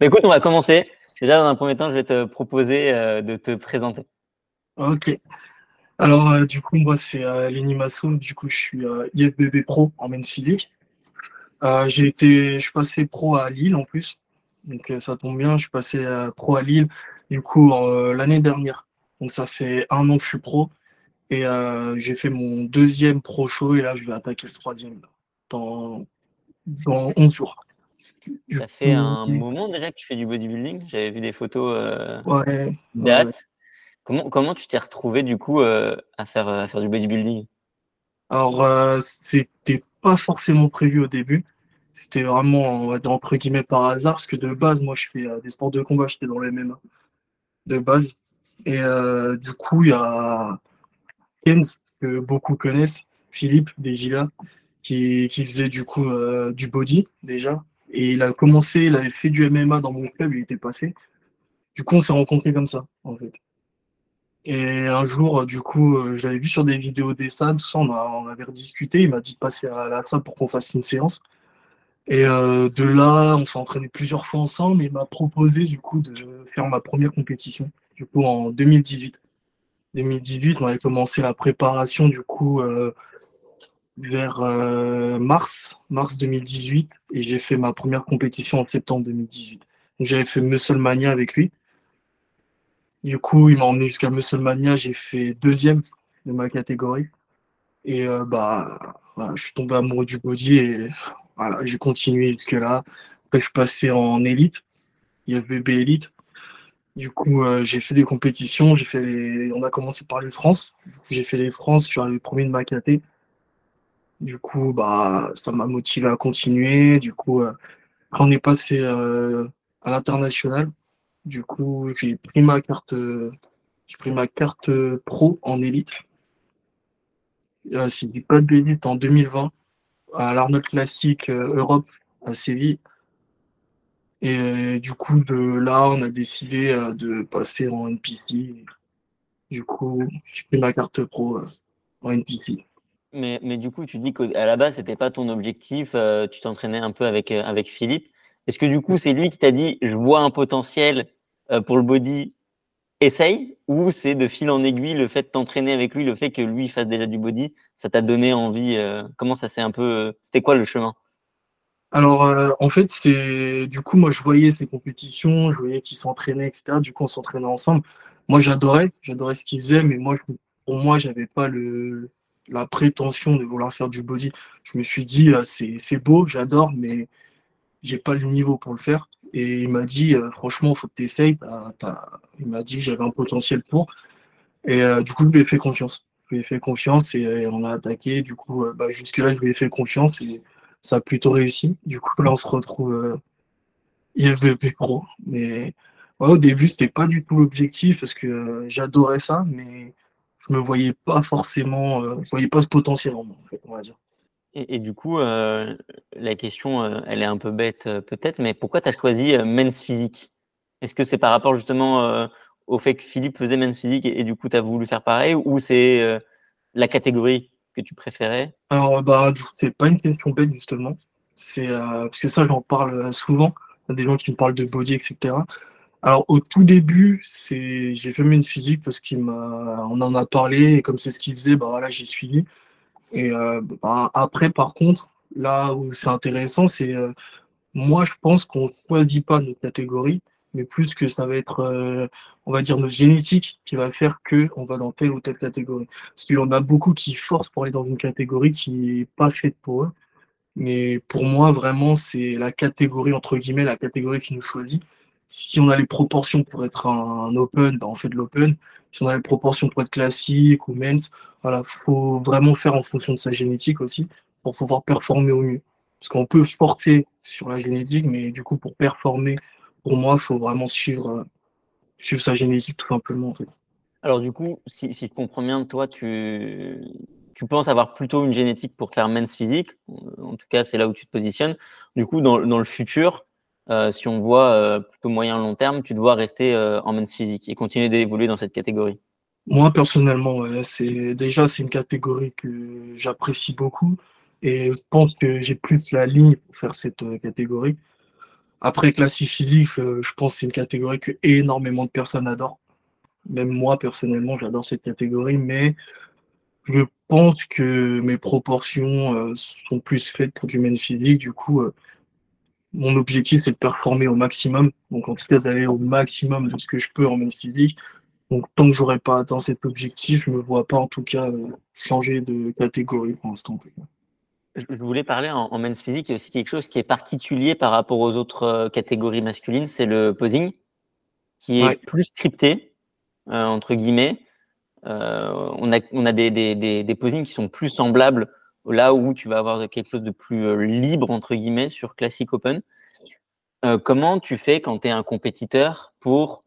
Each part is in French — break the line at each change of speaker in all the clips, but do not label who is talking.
Bah, écoute, on va commencer. Déjà, dans un premier temps, je vais te proposer euh, de te présenter.
Ok. Alors, euh, du coup, moi, c'est euh, Lenny Masso. Du coup, je suis IFBB Pro en men's physique. J'ai été, je suis passé pro à Lille en plus. Donc, ça tombe bien. Je suis passé pro à Lille, du coup, l'année dernière. Donc, ça fait un an que je suis pro. Et j'ai fait mon deuxième pro show. Et là, je vais attaquer le troisième dans, dans 11 jours.
Ça fait un moment déjà que tu fais du bodybuilding. J'avais vu des photos euh,
Ouais, ouais.
Comment, comment tu t'es retrouvé du coup euh, à faire, à faire du bodybuilding?
Alors, euh, c'était pas forcément prévu au début. C'était vraiment, on va dire, entre guillemets, par hasard, parce que de base, moi, je fais euh, des sports de combat, j'étais dans le MMA, de base. Et euh, du coup, il y a Kenz, que beaucoup connaissent, Philippe Desgila, qui, qui faisait du coup du body, déjà. Et il a commencé, il avait fait du MMA dans mon club, il était passé. Du coup, on s'est rencontrés comme ça, en fait. Et un jour, du coup, euh, je l'avais vu sur des vidéos des salles, tout ça, on, avait rediscuté. Il m'a dit de passer à la salle pour qu'on fasse une séance. Et euh, de là, on s'est entraîné plusieurs fois ensemble. Et il m'a proposé, du coup, de faire ma première compétition, du coup, en 2018. 2018, on avait commencé la préparation, du coup, euh, vers euh, mars, mars 2018. Et j'ai fait ma première compétition en septembre 2018. Donc, j'avais fait Musclemania avec lui. Du coup, il m'a emmené jusqu'à Musclemania. J'ai fait deuxième de ma catégorie. Et euh, bah, je suis tombé amoureux du body et voilà, j'ai continué jusque-là. Après, je passé en élite, IFBB élite. Du coup, euh, j'ai fait des compétitions. J'ai fait. On a commencé par les France. J'ai fait les France. Je suis arrivé premier de ma caté. Du coup, bah, ça m'a motivé à continuer. Du coup, euh, on est passé euh, à l'international. Du coup, j'ai pris ma carte, euh, j'ai pris ma carte euh, pro en élite. Euh, si je dis pas de bêtises, en 2020 à l'Arnold Classic Europe à Séville. Et du coup, de là, on a décidé de passer en NPC. Du coup, j'ai pris ma carte pro en NPC.
Mais, du coup, tu dis qu'à la base, c'était pas ton objectif. euh, tu t'entraînais un peu avec, euh, avec Philippe. Est-ce que du coup, c'est lui qui t'a dit, je vois un potentiel euh, pour le body, essaye? Ou c'est de fil en aiguille le fait de t'entraîner avec lui, le fait que lui fasse déjà du body, ça t'a donné envie Comment ça s'est un peu. C'était quoi le chemin?
Alors, en fait, c'est du coup, moi, je voyais ces compétitions, je voyais qu'ils s'entraînaient, etc. Du coup, on s'entraînait ensemble. Moi, j'adorais, j'adorais ce qu'ils faisaient, mais moi, pour moi, j'avais pas le la prétention de vouloir faire du body. Je me suis dit, euh, c'est beau, j'adore, mais j'ai pas le niveau pour le faire. Et il m'a dit, euh, franchement, faut que tu essayes. Il m'a dit que j'avais un potentiel pour. Et euh, du coup, je lui ai fait confiance. Je lui ai fait confiance et on a attaqué. Du coup, bah, jusque-là, je lui ai fait confiance et ça a plutôt réussi. Du coup, là, on se retrouve euh, IFBB Pro. Mais au début, c'était pas du tout l'objectif parce que j'adorais ça, mais je me voyais pas forcément, euh, je voyais pas ce potentiel en moi, en fait, on va dire.
et, et du coup, euh, la question, euh, elle est un peu bête euh, peut-être, mais pourquoi tu as choisi men's physique? Est-ce que c'est par rapport justement au fait que Philippe faisait men's physique et, et du coup, tu as voulu faire pareil ou c'est la catégorie que tu préférais?
Alors, bah, c'est pas une question bête, justement. C'est parce que ça, j'en parle souvent. Il y a des gens qui me parlent de body, etc. Alors, au tout début, c'est, j'ai fait une physique parce qu'il m'a, on en a parlé et comme c'est ce qu'il faisait, bah voilà, j'ai suivi. Et euh, bah, après, par contre, là où c'est intéressant, c'est euh, moi, je pense qu'on choisit pas notre catégorie, mais plus que ça va être, euh, on va dire, notre génétique qui va faire que on va dans telle ou telle catégorie. Parce qu'il y en a beaucoup qui forcent pour aller dans une catégorie qui n'est pas faite pour eux. Mais pour moi, vraiment, c'est la catégorie, entre guillemets, la catégorie qui nous choisit. Si on a les proportions pour être un open, ben on fait de l'open. Si on a les proportions pour être classique ou men's, voilà, faut vraiment faire en fonction de sa génétique aussi pour pouvoir performer au mieux. Parce qu'on peut forcer sur la génétique, mais du coup, pour performer, pour moi, il faut vraiment suivre, euh, suivre sa génétique tout simplement.
Alors du coup, si, je comprends bien, toi, tu, tu penses avoir plutôt une génétique pour faire men's physique. En tout cas, c'est là où tu te positionnes. Du coup, dans le futur, euh, si on voit euh, plutôt moyen long terme, tu dois rester euh, en men's physique et continuer d'évoluer dans cette catégorie?
Moi, personnellement, c'est déjà c'est une catégorie que j'apprécie beaucoup et je pense que j'ai plus la ligne pour faire cette euh, catégorie. Après, classique physique, je pense que c'est une catégorie que énormément de personnes adorent. Même moi, personnellement, j'adore cette catégorie, mais je pense que mes proportions sont plus faites pour du main physique. Du coup, mon objectif, c'est de performer au maximum. Donc, en tout cas, d'aller au maximum de ce que je peux en main physique. Donc, tant que j'aurai pas atteint cet objectif, je me vois pas, en tout cas, changer de catégorie pour l'instant.
Je voulais parler en, men's physique, il y a aussi quelque chose qui est particulier par rapport aux autres catégories masculines, c'est le posing, qui est plus scripté, entre guillemets. on a, on a des, des, des, des posings qui sont plus semblables là où tu vas avoir quelque chose de plus euh, libre, entre guillemets, sur Classic Open. Euh, comment tu fais quand tu es un compétiteur pour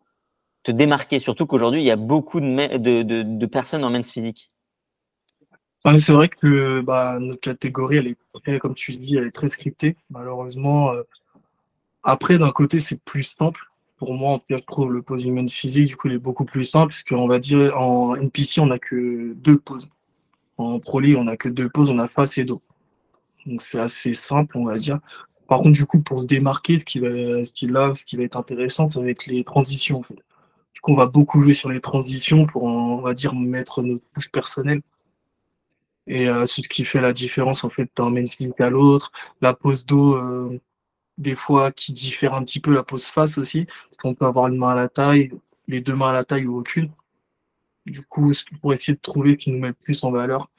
te démarquer? Surtout qu'aujourd'hui, il y a beaucoup de, personnes en men's physique.
c'est vrai que bah, notre catégorie, elle est comme tu dis, elle est très scriptée. Malheureusement, euh, après, d'un côté, c'est plus simple. Pour moi, en tout je trouve le posing men's physique, du coup, il est beaucoup plus simple, parce qu'on va dire, en NPC, on n'a que deux poses. En Pro on n'a que deux poses, on a face et dos. Donc c'est assez simple, on va dire. Par contre, du coup, pour se démarquer, ce qui va, ce qui, là, va être intéressant, c'est avec les transitions. Du coup, on va beaucoup jouer sur les transitions pour, on va dire, mettre notre touche personnelle. Et euh, ce qui fait la différence en fait d'un main physique à l'autre. La pose dos, euh, des fois, qui diffère un petit peu la pose face aussi. Parce qu'on peut avoir une main à la taille, les deux mains à la taille ou aucune du coup, pour essayer de trouver qui nous met plus en valeur?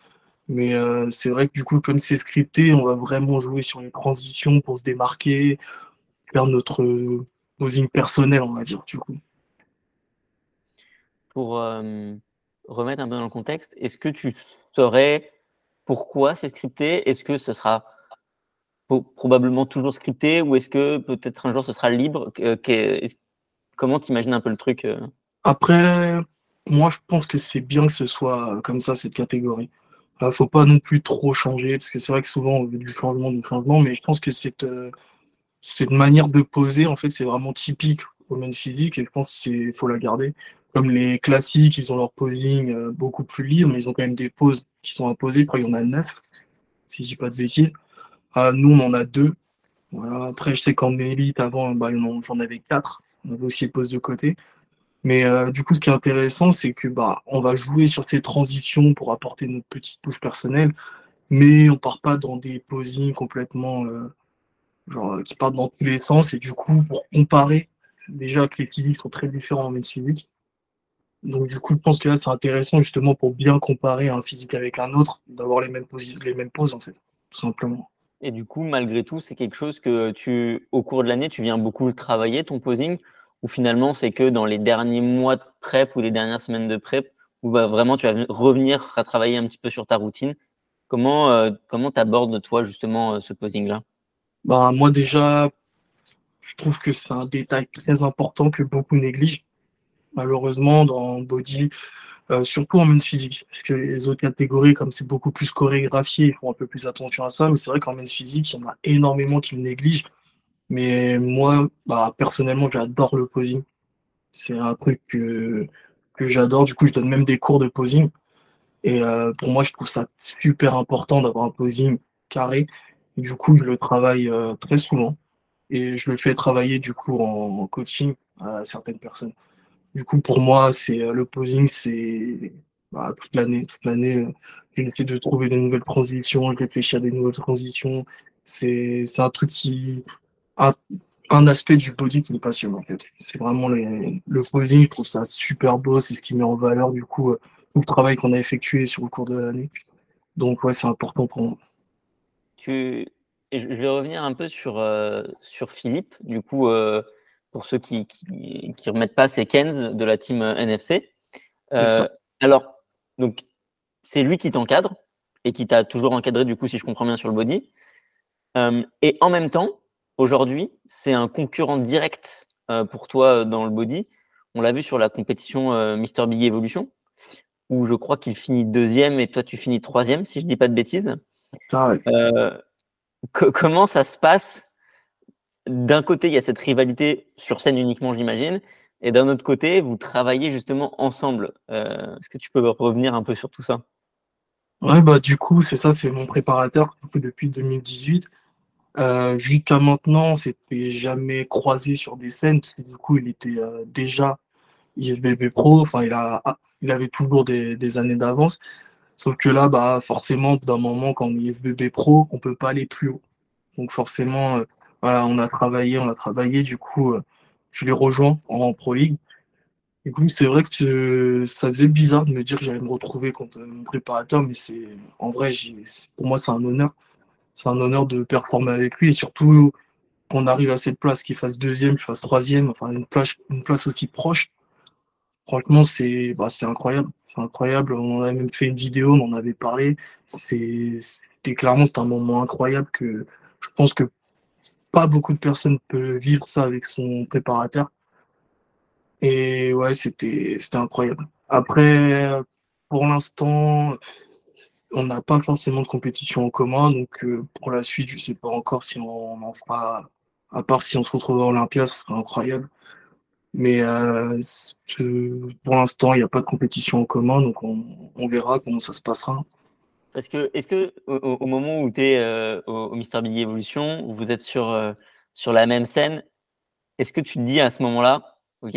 Mais euh, c'est vrai que du coup, comme c'est scripté, on va vraiment jouer sur les transitions pour se démarquer, faire notre euh, posing personnel, on va dire, du coup.
Pour euh, remettre un peu dans le contexte, est-ce que tu saurais pourquoi c'est scripté? Est-ce que ce sera probablement toujours scripté ou est-ce que peut-être un jour ce sera libre? Comment tu imagines un peu le truc
Après, moi, je pense que c'est bien que ce soit comme ça, cette catégorie. Il ne faut pas non plus trop changer, parce que c'est vrai que souvent on veut du changement, du changement, mais je pense que cette, euh, cette manière de poser, en fait, c'est vraiment typique au men physique, et je pense qu'il faut la garder. Comme les classiques, ils ont leur posing euh, beaucoup plus libre, mais ils ont quand même des poses qui sont imposées. Je crois qu'il y en a neuf, si je dis pas de bêtises. Ah, nous, on en a deux. Voilà. Après, je sais qu'en élite, avant, bah, j'en avais quatre. On avait aussi les poses de côté. Mais euh, du coup, ce qui est intéressant, c'est que bah, on va jouer sur ces transitions pour apporter notre petite touche personnelle, mais on part pas dans des posings complètement euh, genre, qui partent dans tous les sens. Et du coup, pour comparer, déjà que les physiques sont très différents en médecine physique. Donc du coup, je pense que là, c'est intéressant justement pour bien comparer un physique avec un autre, d'avoir les mêmes poses, les mêmes poses en fait, tout simplement.
Et du coup, malgré tout, c'est quelque chose que tu, au cours de l'année, tu viens beaucoup le travailler, ton posing, ou finalement c'est que dans les derniers mois de prep ou les dernières semaines de prep où bah, vraiment tu vas revenir à travailler un petit peu sur ta routine. Comment euh, comment t'abordes toi justement euh, ce posing là
bah, moi déjà je trouve que c'est un détail très important que beaucoup négligent malheureusement dans body euh, surtout en men's physique. Parce que les autres catégories comme c'est beaucoup plus chorégraphié ils font un peu plus attention à ça mais c'est vrai qu'en men's physique il y en a énormément qui le négligent mais moi, bah, personnellement, j'adore le posing. C'est un truc que, que j'adore. Du coup, je donne même des cours de posing. Et euh, pour moi, je trouve ça super important d'avoir un posing carré. du coup, je le travaille euh, très souvent. Et je le fais travailler du coup en coaching à certaines personnes. Du coup, pour moi, c'est euh, le posing, c'est bah, toute l'année. Toute l'année, j'essaie de trouver de nouvelles transitions, je réfléchis à des nouvelles transitions. C'est un truc qui, un, aspect du body qui me passionne en fait. C'est vraiment le posing, je trouve ça super beau, c'est ce qui met en valeur du coup euh, tout le travail qu'on a effectué sur le cours de l'année. Donc ouais, c'est important pour moi.
Tu... Je vais revenir un peu sur, euh, sur Philippe, du coup, euh, pour ceux qui ne remettent pas, c'est Kenz de la team NFC. alors, donc, c'est lui qui t'encadre et qui t'a toujours encadré, du coup, si je comprends bien, sur le body. et en même temps, aujourd'hui, c'est un concurrent direct euh, pour toi euh, dans le body. On l'a vu sur la compétition euh, Mister Big Evolution, où je crois qu'il finit deuxième et toi tu finis troisième, si je ne dis pas de bêtises.
Ah
comment ça se passe? D'un côté, il y a cette rivalité sur scène uniquement, j'imagine, et d'un autre côté, vous travaillez justement ensemble. Est-ce que tu peux revenir un peu sur tout ça?
Ouais, bah du coup, c'est ça, c'est mon préparateur depuis 2018. Euh, Jusqu'à maintenant, on s'était jamais croisé sur des scènes, parce que du coup, il était euh, déjà IFBB Pro, enfin, il, a, il avait toujours des, années d'avance. Sauf que là, bah, forcément, d'un moment, quand on est IFBB Pro, on peut pas aller plus haut. Donc forcément, euh, voilà, on a travaillé, on a travaillé, du coup, je l'ai rejoint en Pro League. Du coup, c'est vrai que ça faisait bizarre de me dire que j'allais me retrouver contre mon préparateur, mais c'est en vrai, pour moi, c'est un honneur. C'est un honneur de performer avec lui et surtout qu'on arrive à cette place, qu'il fasse deuxième, qu'il fasse troisième, enfin une place, une place aussi proche. Franchement, c'est bah, incroyable. C'est incroyable. On avait même fait une vidéo, on en avait parlé. C'était clairement un moment incroyable que je pense que pas beaucoup de personnes peuvent vivre ça avec son préparateur. Et ouais, c'était incroyable. Après, pour l'instant, on n'a pas forcément de compétition en commun, donc euh, pour la suite, je ne sais pas encore si on en fera, à part si on se retrouve à Olympia, ce serait incroyable. Mais euh, pour l'instant, il n'y a pas de compétition en commun, donc on, verra comment ça se passera.
Parce que, est-ce que au, moment où tu es euh, au, au Mister Big Evolution, où vous êtes sur, sur la même scène, est-ce que tu te dis à ce moment-là, OK,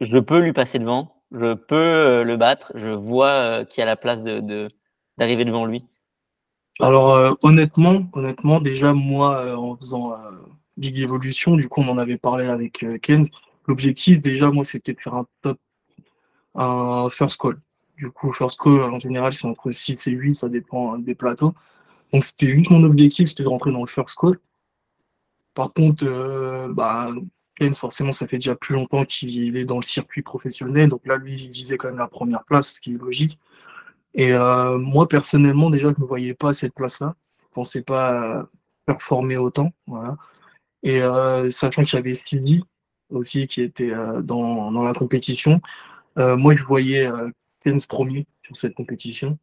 je, peux lui passer devant, je peux le battre, je vois euh, qui a la place de, d'arriver devant lui
Alors euh, honnêtement, honnêtement, déjà moi en faisant Big Evolution, du coup on en avait parlé avec Kenz, l'objectif déjà moi c'était de faire un top, un first call. Du coup first call en général c'est entre 6 et 8, ça dépend des plateaux. Donc c'était juste mon objectif, c'était de rentrer dans le first call. Par contre, bah, forcément, ça fait déjà plus longtemps qu'il est dans le circuit professionnel. Donc là, lui, il visait quand même la première place, ce qui est logique. Et euh, moi, personnellement, déjà, je ne me voyais pas à cette place-là. Je ne pensais pas performer autant. Voilà. Et euh, sachant que j'avais Stevie aussi qui était euh, dans, dans, la compétition, euh, moi, je voyais euh, premier sur cette compétition.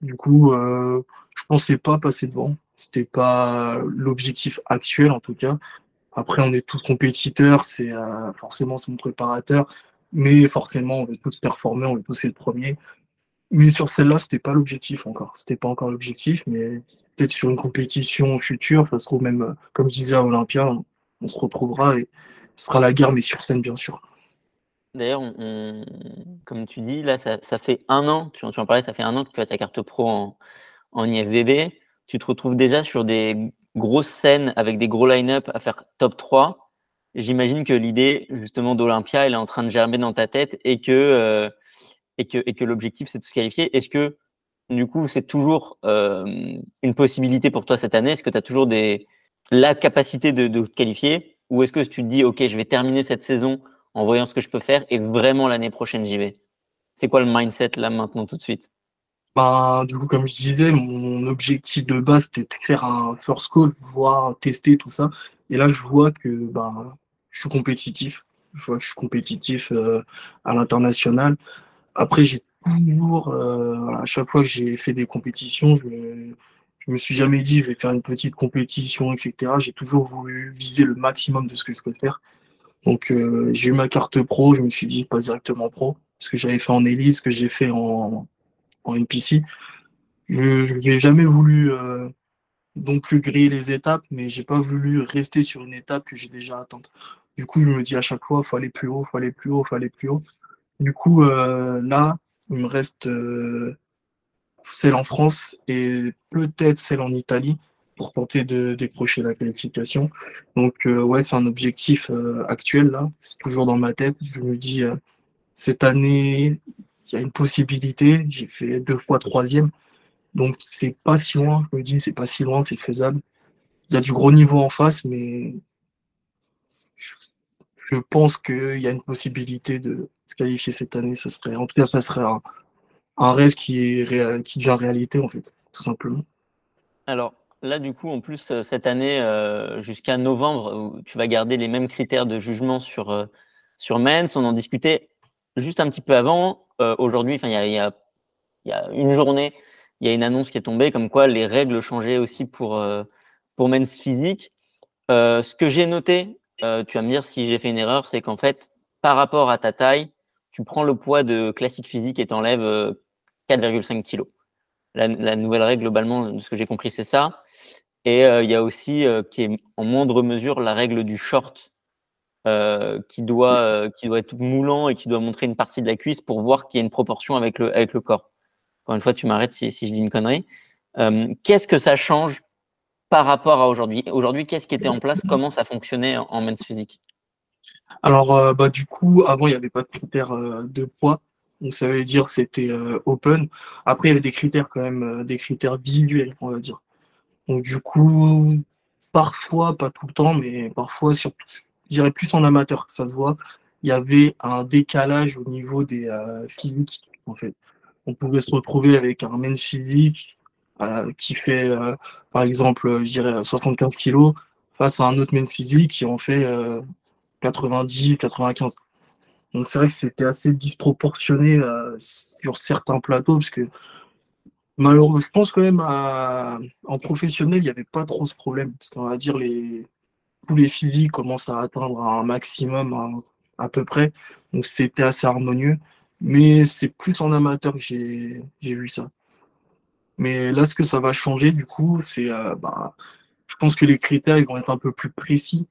Du coup, euh, je pensais pas passer devant. C'était pas l'objectif actuel, en tout cas. Après, on est tous compétiteurs, c'est euh, forcément son préparateur, mais forcément, on veut tous performer, on veut tous être premier. Mais sur celle-là, c'était pas l'objectif encore. C'était pas encore l'objectif, mais peut-être sur une compétition future, ça se trouve même, euh, comme je disais à Olympia, on, se retrouvera et ce sera la guerre, mais sur scène, bien sûr.
D'ailleurs, comme tu dis, là, ça, fait un an, tu, en parlais, ça fait un an que tu as ta carte pro en, en IFBB. Tu te retrouves déjà sur des grosse scène avec des gros line-up à faire top 3, j'imagine que l'idée justement d'Olympia, elle est en train de germer dans ta tête et que, euh, et que, l'objectif, c'est de se qualifier. Est-ce que du coup, c'est toujours euh, une possibilité pour toi cette année? Est-ce que tu as toujours la capacité de, de te qualifier? Ou est-ce que tu te dis, OK, je vais terminer cette saison en voyant ce que je peux faire et vraiment l'année prochaine, j'y vais? C'est quoi le mindset là maintenant tout de suite?
Bah, du coup, comme je disais, mon objectif de base, c'était de faire un first call, voir, tester tout ça. Et là, je vois que bah, je suis compétitif. Je vois que je suis compétitif euh, à l'international. Après, j'ai toujours, euh, à chaque fois que j'ai fait des compétitions, je me, je me suis jamais dit, je vais faire une petite compétition, etc. J'ai toujours voulu viser le maximum de ce que je peux faire. Donc, euh, j'ai eu ma carte pro, je me suis dit, pas directement pro, ce que j'avais fait en élite, ce que j'ai fait en, en NPC. Je n'ai jamais voulu euh, non plus griller les étapes, mais j'ai pas voulu rester sur une étape que j'ai déjà atteinte. Du coup, je me dis à chaque fois, faut aller plus haut, faut aller plus haut, faut aller plus haut. Du coup, euh, là, il me reste euh, celle en France et peut-être celle en Italie pour tenter de décrocher la qualification. Donc, ouais, c'est un objectif actuel, là. C'est toujours dans ma tête. Je me dis, cette année, il y a une possibilité. J'ai fait deux fois troisième. Donc c'est pas si loin, je me dis, c'est pas si loin, c'est faisable. Il y a du gros niveau en face, mais je pense qu'il y a une possibilité de se qualifier cette année. Ça serait, en tout cas, ça serait un, rêve qui, qui devient réalité, en fait, tout simplement.
Alors là, du coup, en plus, euh, cette année, euh, jusqu'à novembre, tu vas garder les mêmes critères de jugement sur, euh, sur Mens. On en discutait juste un petit peu avant. Euh, aujourd'hui, il y a, y, y a, une journée, il y a une annonce qui est tombée comme quoi les règles changeaient aussi pour, pour men's physique. Ce que j'ai noté, tu vas me dire si j'ai fait une erreur, c'est qu'en fait, par rapport à ta taille, tu prends le poids de classique physique et t'enlèves 4,5 kg. La, la, nouvelle règle, globalement, de ce que j'ai compris, c'est ça. Et il y a aussi, qui est en moindre mesure, la règle du short, qui, doit, qui doit être moulant et qui doit montrer une partie de la cuisse pour voir qu'il y a une proportion avec le, avec le corps. Encore une fois, tu m'arrêtes si, si, je dis une connerie. Qu'est-ce que ça change par rapport à aujourd'hui? Aujourd'hui, qu'est-ce qui était en place? Comment ça fonctionnait en, men's physique?
Alors, bah, du coup, avant, il n'y avait pas de critères de poids. Donc ça veut dire c'était open. Après, il y avait des critères quand même, des critères visuels, on va dire. Donc du coup, parfois, pas tout le temps, mais parfois, surtout, je dirais plus en amateur, ça se voit, il y avait un décalage au niveau des euh, physiques, en fait. On pouvait se retrouver avec un men's physique euh, qui fait, euh, par exemple, je dirais 75 kg face à un autre men's physique qui en fait 90, 95. Donc c'est vrai que c'était assez disproportionné sur certains plateaux, parce que Malheureusement, je pense quand même en professionnel, il n'y avait pas trop ce problème. Parce qu'on va dire les tous les physiques commencent à atteindre un maximum à, peu près. Donc c'était assez harmonieux. Mais c'est plus en amateur que j'ai vu ça. Mais là, ce que ça va changer, du coup, c'est euh, bah, je pense que les critères vont être un peu plus précis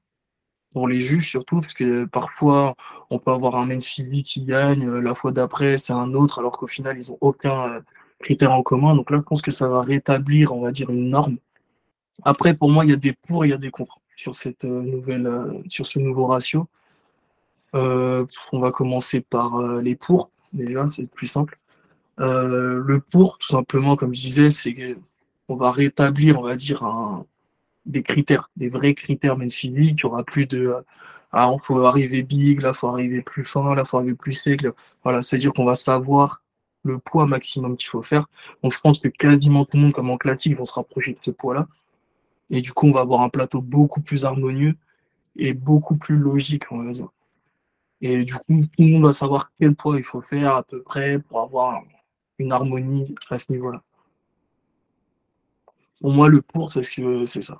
pour les juges surtout, parce que parfois on peut avoir un men's physique qui gagne, euh, la fois d'après c'est un autre, alors qu'au final ils n'ont aucun euh, critères en commun. Donc là, je pense que ça va rétablir, on va dire, une norme. Après, pour moi, il y a des pour et il y a des contre sur cette euh, nouvelle, sur ce nouveau ratio. On va commencer par les pour. Déjà, c'est plus simple. le pour, tout simplement, comme je disais, c'est qu'on va rétablir, on va dire, des critères, des vrais critères même physiques. Il n'y aura plus de ah, il faut arriver big, là, faut arriver plus fin, là, faut arriver plus sec. Voilà, c'est-à-dire qu'on va savoir le poids maximum qu'il faut faire. Donc je pense que quasiment tout le monde, comme en classique, vont se rapprocher de ce poids-là. Et du coup, on va avoir un plateau beaucoup plus harmonieux et beaucoup plus logique, on va dire. Et du coup, tout le monde va savoir quel poids il faut faire à peu près pour avoir une harmonie à ce niveau-là. Pour moi, le pour, c'est c'est ça.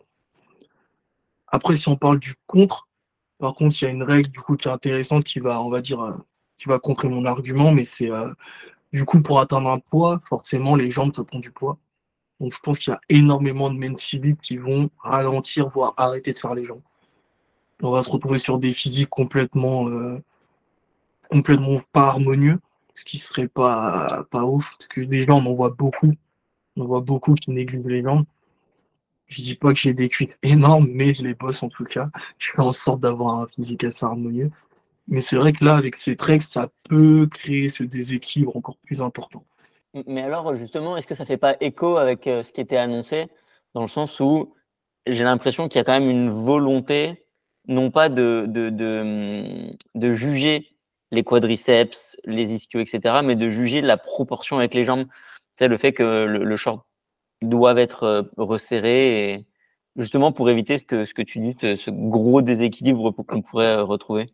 Après, si on parle du contre, par contre, il y a une règle du coup qui est intéressante qui va, on va dire, euh, qui va contrer mon argument, mais c'est euh, du coup, pour atteindre un poids, forcément, les jambes se prennent du poids. Donc, je pense qu'il y a énormément de men's physiques qui vont ralentir, voire arrêter de faire les jambes. On va se retrouver sur des physiques complètement, euh, complètement pas harmonieux, ce qui serait pas, pas ouf, parce que déjà, on en voit beaucoup. On voit beaucoup qui négligent les jambes. Je dis pas que j'ai des cuites énormes, mais je les bosse en tout cas. Je fais en sorte d'avoir un physique assez harmonieux. Mais c'est vrai que là, avec ces treks, ça peut créer ce déséquilibre encore plus important.
Mais alors, justement, est-ce que ça ne fait pas écho avec euh, ce qui était annoncé, dans le sens où j'ai l'impression qu'il y a quand même une volonté, non pas de, de, de, de juger les quadriceps, les ischios, etc., mais de juger la proportion avec les jambes. C'est le fait que le, short doit être euh, resserré, et justement pour éviter ce que, ce que tu dis, ce gros déséquilibre qu'on pourrait euh, retrouver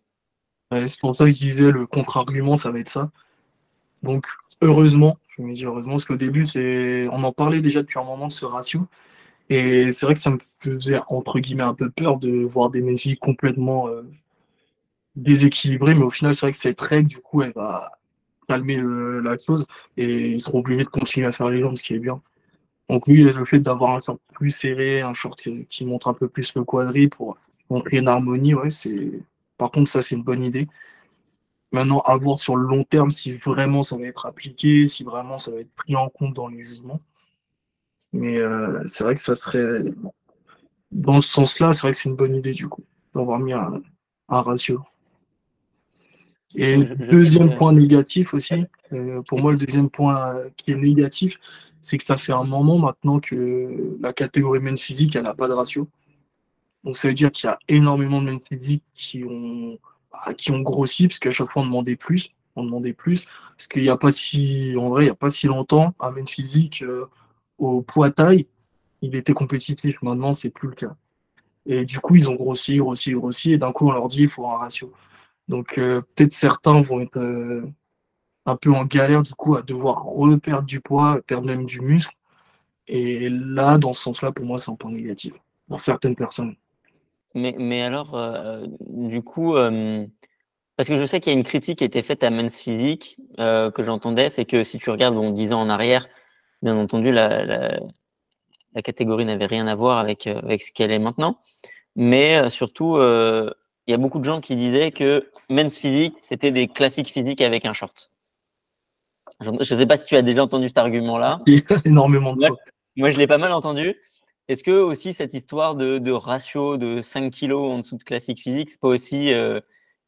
c'est pour ça que je disais le contre-argument, ça va être ça. Donc, heureusement, je me dis heureusement, parce qu'au début, on en parlait déjà depuis un moment de ce ratio. Et c'est vrai que ça me faisait, entre guillemets, un peu peur de voir des musiques complètement euh, déséquilibrées. Mais au final, c'est vrai que cette règle, du coup, elle va calmer la chose. Et ils seront obligés de continuer à faire les jambes, ce qui est bien. Donc oui, le fait d'avoir un short plus serré, un short qui, montre un peu plus le quadri pour montrer une harmonie, ouais, c'est par contre, ça, c'est une bonne idée. Maintenant, à voir sur le long terme si vraiment ça va être appliqué, si vraiment ça va être pris en compte dans les jugements. Mais euh, c'est vrai que ça serait. Dans ce sens-là, c'est vrai que c'est une bonne idée du coup, d'avoir mis un, ratio. Et deuxième point négatif aussi, euh, pour moi, le deuxième point qui est négatif, c'est que ça fait un moment maintenant que la catégorie main physique, elle n'a pas de ratio. Donc ça veut dire qu'il y a énormément de men physiques qui ont, bah, qui ont grossi, parce qu'à chaque fois on demandait plus, on demandait plus. Parce qu'il n'y a pas si, en vrai, il n'y a pas si longtemps, un men physique euh, au poids taille, il était compétitif. Maintenant, c'est plus le cas. Et du coup, ils ont grossi, grossi, grossi, et d'un coup, on leur dit il faut un ratio. Donc euh, peut-être certains vont être euh, un peu en galère du coup à devoir reperdre du poids, perdre même du muscle. Et là, dans ce sens-là, pour moi, c'est un point négatif pour certaines personnes.
Mais, mais alors, euh, du coup, euh, parce que je sais qu'il y a une critique qui a été faite à Men's Physique euh, que j'entendais, c'est que si tu regardes bon, 10 ans en arrière, bien entendu, la, la catégorie n'avait rien à voir avec, avec ce qu'elle est maintenant. Mais surtout, il y a beaucoup de gens qui disaient que men's physique, c'était des classiques physiques avec un short. Je ne sais pas si tu as déjà entendu cet argument-là.
Énormément de
fois. Moi, je l'ai pas mal entendu. Est-ce que aussi cette histoire de, ratio de 5 kilos en dessous de classique physique, c'est pas aussi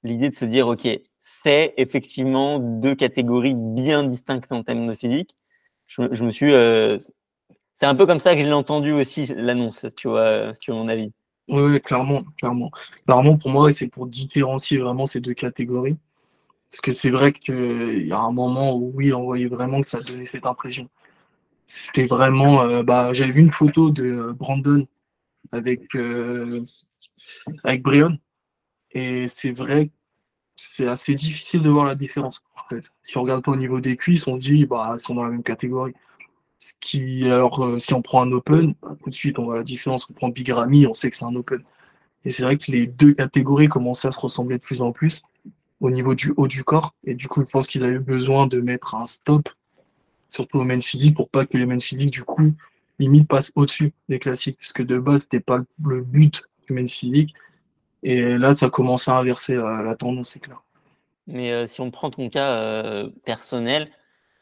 l'idée de se dire, OK, c'est effectivement deux catégories bien distinctes en termes de physique? Je, me suis. Euh, c'est un peu comme ça que je l'ai entendu aussi, l'annonce, tu vois, si tu mon avis.
Oui, clairement, clairement. Clairement, pour moi, c'est pour différencier vraiment ces deux catégories. Parce que c'est vrai qu'il y a un moment où, oui, on voyait vraiment que ça donnait cette impression. C'était vraiment. Euh, bah, J'avais vu une photo de Brandon avec, euh, avec Brion. Et c'est vrai c'est assez difficile de voir la différence. En fait. Si on regarde pas au niveau des cuisses, on dit bah ils sont dans la même catégorie. Ce qui, alors euh, si on prend un open, bah, tout de suite on voit la différence. On prend Big Ramy, on sait que c'est un open. Et c'est vrai que les deux catégories commençaient à se ressembler de plus en plus au niveau du haut du corps. Et du coup, je pense qu'il a eu besoin de mettre un stop, surtout aux men physiques, pour pas que les men physiques, du coup, limite passent au-dessus des classiques. Puisque de base, c'était pas le but du men physique. Et là, ça commence à inverser la, tendance, c'est clair.
Mais euh, si on prend ton cas euh, personnel,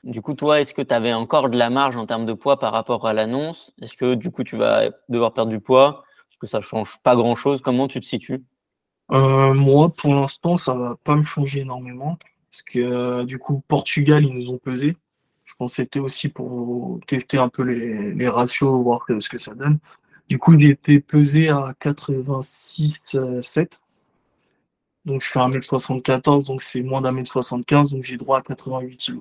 du coup, toi, est-ce que tu avais encore de la marge en termes de poids par rapport à l'annonce? Est-ce que du coup, tu vas devoir perdre du poids? Est-ce que ça change pas grand-chose Comment tu te situes?
Euh, Moi, pour l'instant, ça va pas me changer énormément. Parce que du coup, Portugal, ils nous ont pesé. Je pense que c'était aussi pour tester un peu les, ratios, voir ce que ça donne. Du coup, j'ai été pesé à 86,7. Donc, je suis à 1m74, donc c'est moins d'un mètre 75, donc j'ai droit à 88 kg.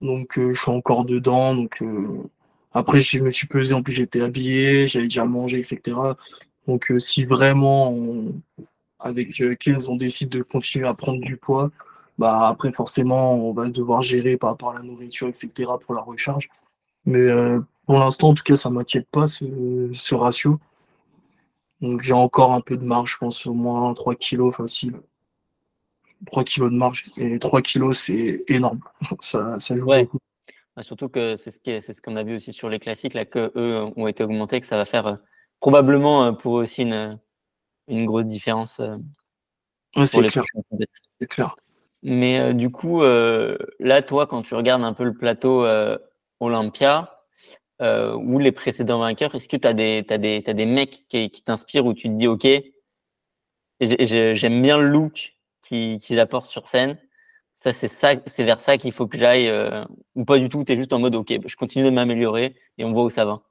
Donc, euh, je suis encore dedans. Donc, euh, après, je me suis pesé, en plus, j'étais habillé, j'avais déjà mangé, etc. Donc, euh, si vraiment, avec Kenz, on décide de continuer à prendre du poids, bah après, forcément, on va devoir gérer par rapport à la nourriture, etc. pour la recharge. Mais pour l'instant, en tout cas, ça ne m'inquiète pas ce, ratio. Donc j'ai encore un peu de marge, je pense au moins 3 kilos facile. 3 kilos de marge. Et 3 kilos, c'est énorme. ça, ça joue beaucoup.
surtout que c'est ce ce qu'on a vu aussi sur les classiques, là, que eux ont été augmentés, que ça va faire euh, probablement euh, pour eux aussi une, une grosse différence. Euh,
c'est clair. Clair.
Mais du coup, là, toi, quand tu regardes un peu le plateau Olympia, euh, ou les précédents vainqueurs Est-ce que tu as, des, as, as des mecs qui, t'inspirent où tu te dis, OK, j'aime bien le look qu'ils apportent sur scène. Ça, c'est ça, c'est vers ça qu'il faut que j'aille, euh, ou pas du tout. Tu es juste en mode, OK, je continue de m'améliorer et on voit où ça va.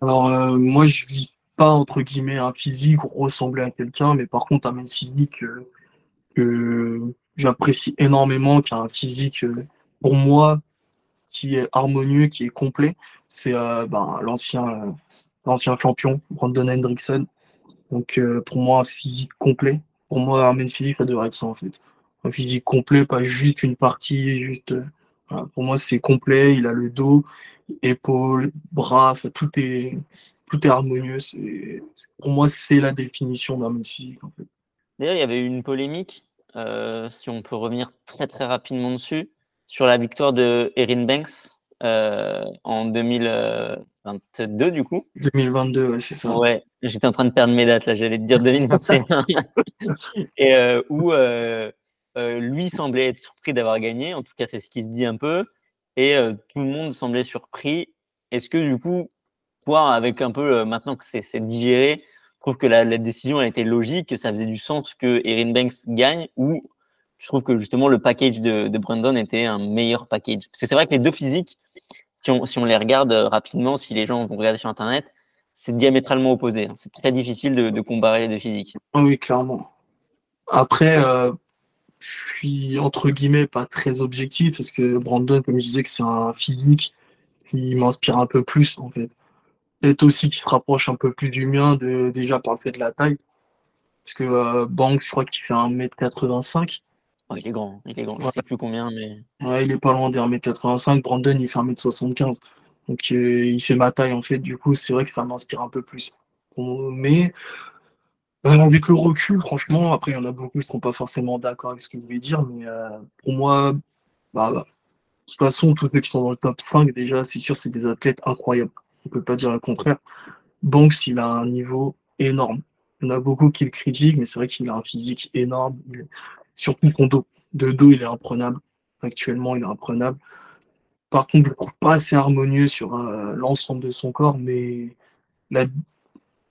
Alors, euh, moi, je vis entre guillemets un physique ressembler à quelqu'un, mais par contre, un même physique que j'apprécie énormément, qui a un physique pour moi qui est harmonieux, qui est complet, c'est euh, ben, l'ancien euh, l'ancien champion, Brandon Hendrickson. Donc euh, pour moi, un physique complet. Pour moi, un physique, ça devrait être ça en fait. Un physique complet, pas juste une partie, juste. Pour moi, c'est complet. Il a le dos, épaules, bras, tout est tout est harmonieux. Pour moi, c'est la définition d'un physique en fait.
D'ailleurs, il y avait eu une polémique, si on peut revenir très très rapidement dessus, sur la victoire de Erin Banks euh, en 2022 du coup.
2022, ouais, c'est ça.
Ouais, j'étais en train de perdre mes dates là, j'allais te dire 2021. et euh, où euh, lui semblait être surpris d'avoir gagné, en tout cas c'est ce qui se dit un peu, et tout le monde semblait surpris. Est-ce que du coup, avec un peu maintenant que c'est digéré, trouve que la, la, décision a été logique, que ça faisait du sens que Erin Banks gagne, ou je trouve que justement le package de, Brandon était un meilleur package. Parce que c'est vrai que les deux physiques, si on, si on, les regarde euh, rapidement, si les gens vont regarder sur Internet, c'est diamétralement opposé. Hein. C'est très difficile de, comparer les deux physiques.
Oui, clairement. Après, euh, je suis entre guillemets pas très objectif parce que Brandon, comme je disais, que c'est un physique qui m'inspire un peu plus en fait. Peut-être aussi qui se rapproche un peu plus du mien de, déjà par le fait de la taille. Parce que euh, Bank, je crois qu'il fait 1m85
il est grand, il est grand. Je ne sais plus combien, mais.
Ouais, il est pas loin des 1m85. Brandon, il fait 1m75. Donc, euh, il fait ma taille, en fait. Du coup, c'est vrai que ça m'inspire un peu plus. Mais, euh, avec le recul, franchement, après, il y en a beaucoup qui ne seront pas forcément d'accord avec ce que je vais dire. Mais euh, pour moi, bah, bah, de toute façon, tous ceux qui sont dans le top 5, déjà, c'est sûr, c'est des athlètes incroyables. On peut pas dire le contraire. Banks, il a un niveau énorme. Il y en a beaucoup qui le critiquent, mais c'est vrai qu'il a un physique énorme. Surtout son dos. De dos, il est imprenable. Actuellement, il est imprenable. Par contre, je ne trouve pas assez harmonieux sur euh, l'ensemble de son corps, mais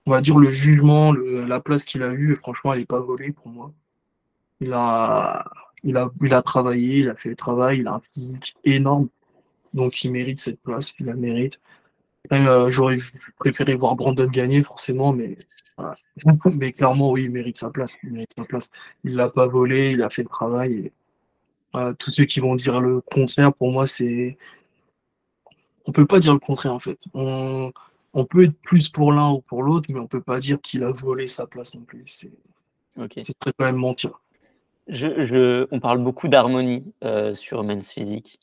on va dire le jugement, la place qu'il a eue, franchement, elle n'est pas volée pour moi. Il a, il, a, il a travaillé, il a fait le travail, il a un physique énorme. Donc il mérite cette place, il la mérite. Euh, j'aurais préféré voir Brandon gagner, forcément, mais Mais clairement, oui, il mérite sa place. Il mérite sa place. Il l'a pas volé, il a fait le travail. tous ceux qui vont dire le contraire, pour moi, c'est. On peut pas dire le contraire, en fait. On, on peut être plus pour l'un ou pour l'autre, mais on peut pas dire qu'il a volé sa place non plus. C'est okay. quand même mentir.
Je, je, on parle beaucoup d'harmonie euh, sur Men's Physique.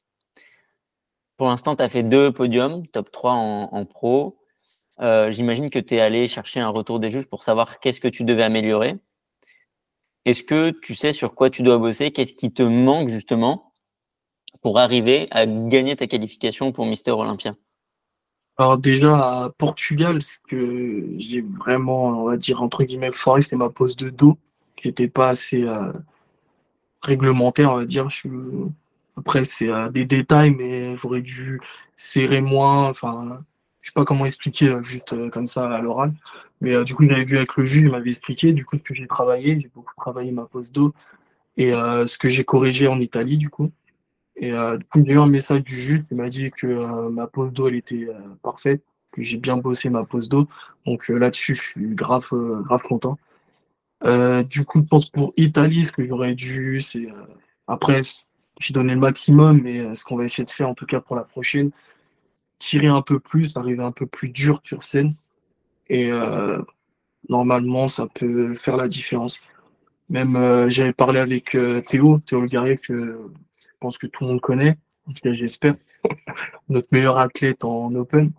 Pour l'instant, tu as fait deux podiums, top 3 en, pro. Euh, j'imagine que tu es allé chercher un retour des juges pour savoir qu'est-ce que tu devais améliorer. Est-ce que tu sais sur quoi tu dois bosser? Qu'est-ce qui te manque justement pour arriver à gagner ta qualification pour Mister Olympia?
Alors déjà à Portugal, ce que j'ai vraiment, on va dire entre guillemets, foiré, c'était ma pose de dos qui n'était pas assez euh, réglementaire, on va dire. Je, après, c'est euh, des détails, mais j'aurais dû serrer moins. Enfin, je sais pas comment expliquer euh, juste euh, comme ça à l'oral. Mais du coup, j'avais vu avec le juge, il m'avait expliqué. Du coup, ce que j'ai travaillé, j'ai beaucoup travaillé ma pose d'eau et ce que j'ai corrigé en Italie, du coup. Et du coup, j'ai eu un message du juge qui m'a dit que ma pose d'eau, elle était parfaite, que j'ai bien bossé ma pose d'eau. Donc là-dessus, je suis grave, grave content. du coup, je pense pour Italie, ce que j'aurais dû, c'est après, j'ai donné le maximum, mais euh, ce qu'on va essayer de faire, en tout cas pour la prochaine, tirer un peu plus, arriver un peu plus dur sur scène. Et euh, normalement, ça peut faire la différence. Même euh, j'avais parlé avec Théo, Théo Le que je pense que tout le monde connaît, j'espère, notre meilleur athlète en Open,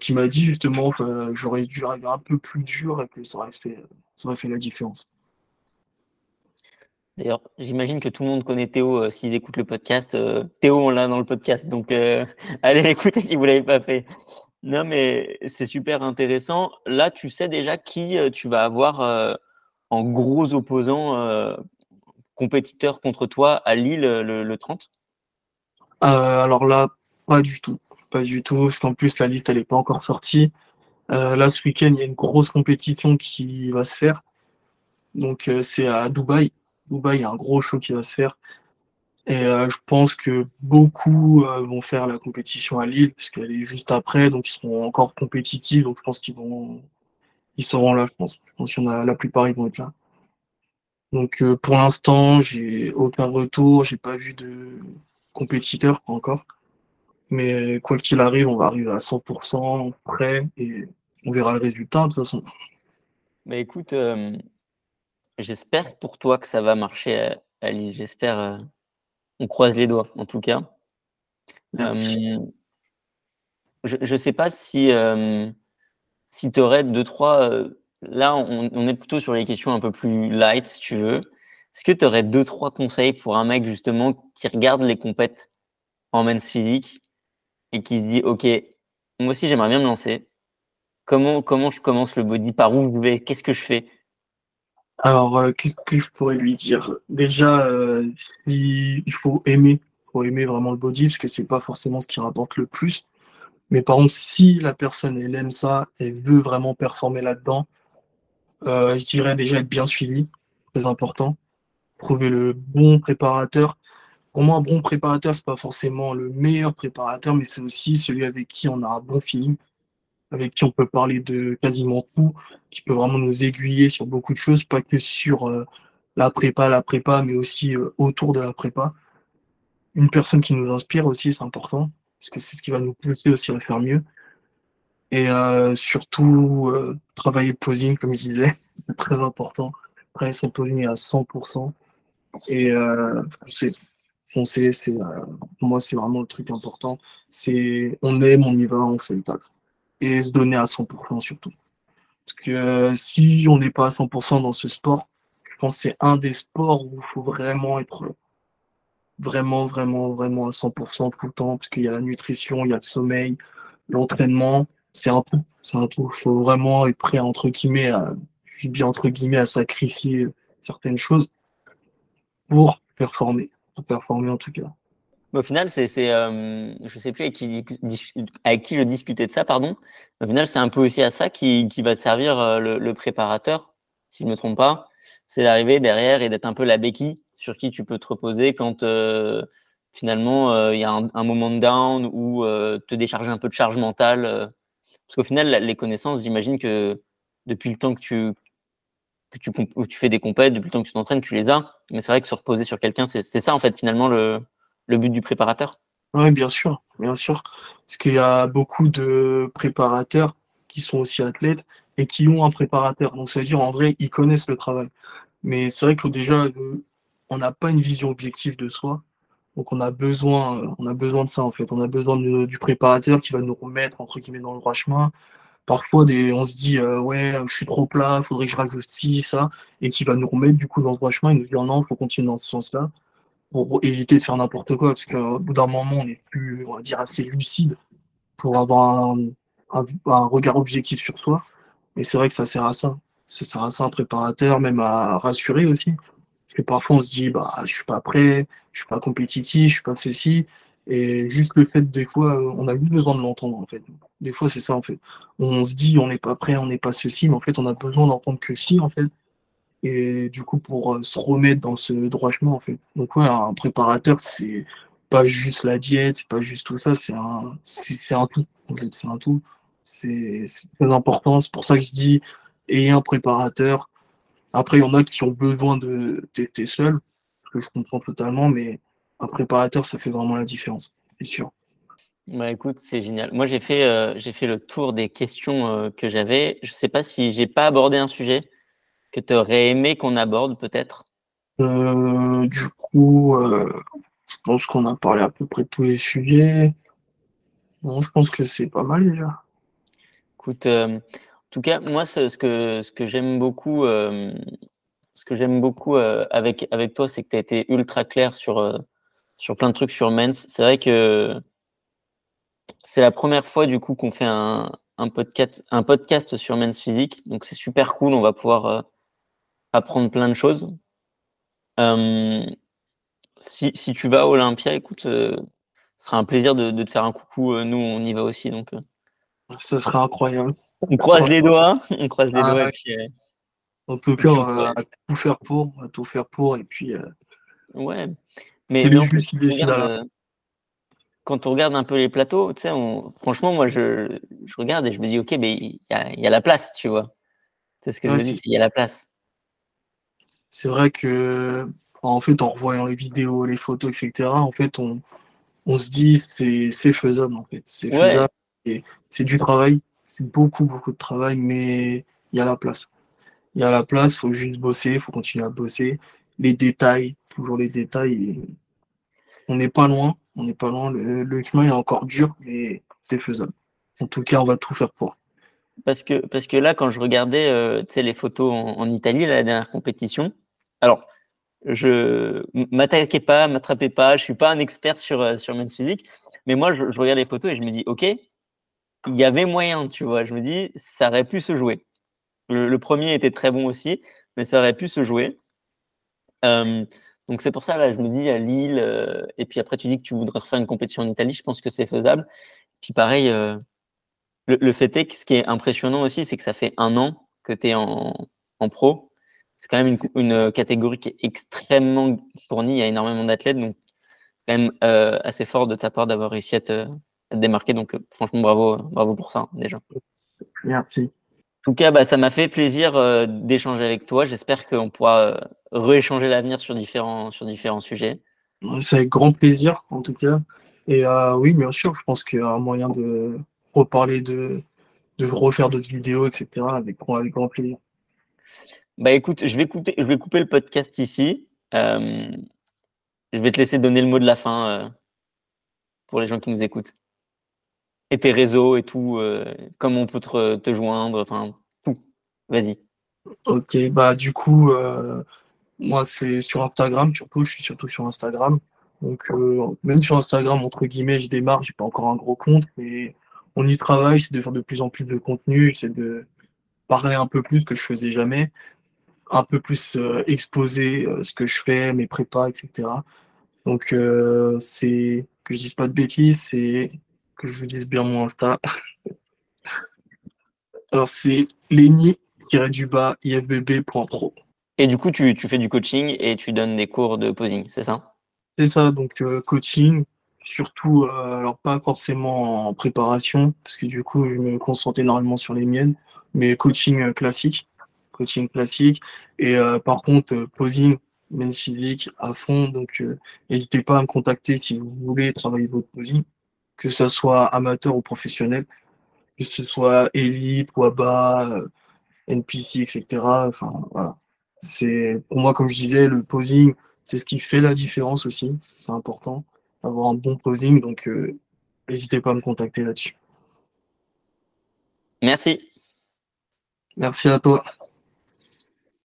qui m'a dit justement que j'aurais dû arriver un peu plus dur et que ça aurait fait, ça aurait fait la différence.
D'ailleurs, j'imagine que tout le monde connaît Théo euh, s'ils écoutent le podcast. Euh, Théo, on l'a dans le podcast, donc euh, allez l'écouter si vous ne l'avez pas fait. Non, mais c'est super intéressant. Là, tu sais déjà qui tu vas avoir en gros opposant compétiteur contre toi à Lille le, 30
Alors là, pas du tout. Pas du tout, parce qu'en plus, la liste, elle n'est pas encore sortie. là, ce week-end, il y a une grosse compétition qui va se faire. Donc, c'est à Dubaï. Il y a un gros show qui va se faire. Et euh, je pense que beaucoup euh, vont faire la compétition à Lille, puisqu'elle est juste après, donc ils seront encore compétitifs. Donc je pense qu'ils vont, ils seront là. Je pense. Je pense qu'il y en a la plupart, ils vont être là. Donc euh, pour l'instant, j'ai aucun retour, j'ai pas vu de compétiteur encore. Mais quoi qu'il arrive, on va arriver à 100% prêt et on verra le résultat de toute façon.
Écoute, J'espère pour toi que ça va marcher, Ali. J'espère. Euh, on croise les doigts, en tout cas. je ne sais pas si, si tu aurais deux, trois. Euh, là, on, est plutôt sur les questions un peu plus light, si tu veux. Est-ce que tu aurais deux, trois conseils pour un mec, justement, qui regarde les compètes en men's physique et qui se dit Ok, moi aussi, j'aimerais bien me lancer. Comment, comment je commence le body? Par où je vais? Qu'est-ce que je fais?
Alors, euh, qu'est-ce que je pourrais lui dire? Déjà, euh, il faut aimer, faut aimer vraiment le body, parce que c'est pas forcément ce qui rapporte le plus. Mais par contre, si la personne elle aime ça, elle veut vraiment performer là-dedans, euh, je dirais déjà être bien suivi, très important. Trouver le bon préparateur. Pour moi, un bon préparateur, c'est pas forcément le meilleur préparateur, mais c'est aussi celui avec qui on a un bon feeling avec qui on peut parler de quasiment tout, qui peut vraiment nous aiguiller sur beaucoup de choses, pas que sur euh, la prépa, la prépa, mais aussi euh, autour de la prépa. Une personne qui nous inspire aussi, c'est important, parce que c'est ce qui va nous pousser aussi à faire mieux. Et euh, surtout, travailler le posing, comme je disais, c'est très important. Travailler son posing à 100%. Et foncer, foncer c'est, pour moi, c'est vraiment le truc important. C'est on aime, on y va, on fait le taf et se donner à 100% surtout. Parce que euh, si on n'est pas à 100% dans ce sport, je pense que c'est un des sports où il faut vraiment être vraiment, vraiment, vraiment à 100% tout le temps, parce qu'il y a la nutrition, il y a le sommeil, l'entraînement, c'est un tout. C'est un tout. Il faut vraiment être prêt, entre guillemets, à, bien entre guillemets, à sacrifier certaines choses pour performer. Pour performer en tout cas.
Au final, c'est, c'est euh, je sais plus avec qui, avec qui je discutais de ça, pardon. Au final, c'est un peu aussi à ça qui, qui va servir euh, le, le, préparateur, si je ne me trompe pas. C'est d'arriver derrière et d'être un peu la béquille sur qui tu peux te reposer quand euh, finalement euh, il y a un, un, moment de down ou euh, te décharger un peu de charge mentale. parce qu'au final, les connaissances, j'imagine que depuis le temps que tu, que tu, tu fais des compètes, depuis le temps que tu t'entraînes, tu les as. Mais c'est vrai que se reposer sur quelqu'un, c'est ça en fait finalement le, le but du préparateur.
Oui, bien sûr, bien sûr. Parce qu'il y a beaucoup de préparateurs qui sont aussi athlètes et qui ont un préparateur. Donc ça veut dire en vrai, ils connaissent le travail. Mais c'est vrai que déjà, on n'a pas une vision objective de soi. Donc on a besoin, on a besoin de ça en fait. On a besoin du préparateur qui va nous remettre entre guillemets dans le droit chemin. Parfois, on se dit euh, ouais, je suis trop plat, faudrait que je rajoute ci, ça, et qui va nous remettre du coup dans le droit chemin et nous dire non, faut continuer dans ce sens-là pour éviter de faire n'importe quoi, parce qu'au bout d'un moment, on n'est plus, on va dire, assez lucide pour avoir un, un, un regard objectif sur soi. Et c'est vrai que ça sert à ça. Ça sert à ça un préparateur, même à rassurer aussi. Parce que parfois on se dit, bah, je suis pas prêt, je suis pas compétitif, je suis pas ceci. Et juste le fait, des fois, on a juste besoin de l'entendre, en fait. Des fois, c'est ça, en fait. On se dit, on n'est pas prêt, on n'est pas ceci, mais en fait, on a besoin d'entendre que si, en fait. Et du coup, pour euh, se remettre dans ce droit chemin, en fait. Donc, ouais, un préparateur, c'est pas juste la diète, c'est pas juste tout ça, c'est un, c'est un tout. En fait, c'est un tout. C'est très important. C'est pour ça que je dis, ayez un préparateur, après, il y en a qui ont besoin de tester seul, que je comprends totalement, mais un préparateur, ça fait vraiment la différence, c'est sûr.
Bah écoute, c'est génial. Moi, j'ai fait, euh, fait le tour des questions euh, que j'avais. Je ne sais pas si j'ai pas abordé un sujet que tu aurais aimé qu'on aborde, peut-être?
Euh, du coup, je pense qu'on a parlé à peu près de tous les sujets. Bon, je pense que c'est pas mal déjà.
Écoute, en tout cas, moi, ce, que, ce que j'aime beaucoup, euh, ce que j'aime beaucoup euh, avec, avec toi, c'est que tu as été ultra clair sur, euh, sur plein de trucs sur Mens. C'est vrai que c'est la première fois du coup qu'on fait un, un, podcast, un podcast sur Mens Physique. Donc c'est super cool, on va pouvoir apprendre plein de choses. Si, si, tu vas à Olympia, écoute, ce sera un plaisir de, de, te faire un coucou. Nous, on y va aussi. Donc,
ce sera incroyable.
On croise les doigts. On croise les ah doigts. Euh,
en tout cas, on va tout faire pour. On va tout faire pour. Et puis. Euh,
ouais. Mais, mais plus, regarde, euh, quand on regarde un peu les plateaux, tu sais, franchement, moi, je, je, regarde et je me dis, ok, mais il y a, y a, la place, tu vois. C'est ce que je me dis, il y a la place.
C'est vrai que, en fait, en revoyant les vidéos, les photos, etc., en fait, on, on se dit, c'est faisable, en fait. C'est faisable c'est du travail, c'est beaucoup, beaucoup de travail, mais il y a la place. Il y a la place, il faut juste bosser, il faut continuer à bosser. Les détails, toujours les détails. On n'est pas loin, on n'est pas loin. Le, chemin est encore dur, mais c'est faisable. En tout cas, on va tout faire pour.
Parce que, parce que là, quand je regardais euh, les photos en, Italie, la dernière compétition, alors, je m'attaquais pas, m'attrapais pas, je suis pas un expert sur, euh, sur men's physique, mais moi, je, regarde les photos et je me dis, OK, il y avait moyen, tu vois. Je me dis, ça aurait pu se jouer. Le, premier était très bon aussi, mais ça aurait pu se jouer. donc c'est pour ça, là, je me dis à Lille, euh, et puis après tu dis que tu voudrais refaire une compétition en Italie, je pense que c'est faisable. Puis pareil, euh, le, fait est que ce qui est impressionnant aussi, c'est que ça fait un an que tu es en, pro. C'est quand même une, catégorie qui est extrêmement fournie, il y a énormément d'athlètes, donc quand même euh, assez fort de ta part d'avoir réussi à te, démarquer. Donc, euh, franchement, bravo, bravo pour ça, déjà.
Merci.
En tout cas, bah, ça m'a fait plaisir euh, d'échanger avec toi. J'espère qu'on pourra euh, rééchanger l'avenir sur différents, sur différents sujets.
C'est avec grand plaisir, en tout cas. Et oui, bien sûr, je pense qu'il y a un moyen de reparler, de, de refaire d'autres vidéos, etc. Avec, avec, grand plaisir.
Bah écoute, je vais, couper le podcast ici. je vais te laisser donner le mot de la fin pour les gens qui nous écoutent et tes réseaux et tout, euh, comment on peut te, joindre, enfin tout. Vas-y.
Ok, bah du coup, euh, moi c'est sur Instagram surtout, je suis surtout sur Instagram. Donc euh, même sur Instagram, entre guillemets, je démarre, j'ai pas encore un gros compte, mais on y travaille, c'est de faire de plus en plus de contenu, c'est de parler un peu plus que je faisais jamais, un peu plus euh, exposer euh, ce que je fais, mes prépas, etc. Donc euh, c'est que je dise pas de bêtises, c'est que je dise bien mon Insta. Alors c'est Lenny-du-bas IFBB.pro.
Et du coup, tu, tu, fais du coaching et tu donnes des cours de posing, c'est ça?
C'est ça, donc coaching, surtout, alors pas forcément en préparation, parce que du coup, je me concentre énormément sur les miennes, mais coaching classique coaching classique. Et euh, par contre, euh, posing, men's physique à fond. Donc, euh, n'hésitez pas à me contacter si vous voulez travailler votre posing, que ce soit amateur ou professionnel, que ce soit élite, WABA, NPC, etc. Enfin, voilà. C'est, pour moi, comme je disais, le posing, c'est ce qui fait la différence aussi. C'est important d'avoir un bon posing. Donc, n'hésitez pas à me contacter là-dessus.
Merci.
Merci à toi.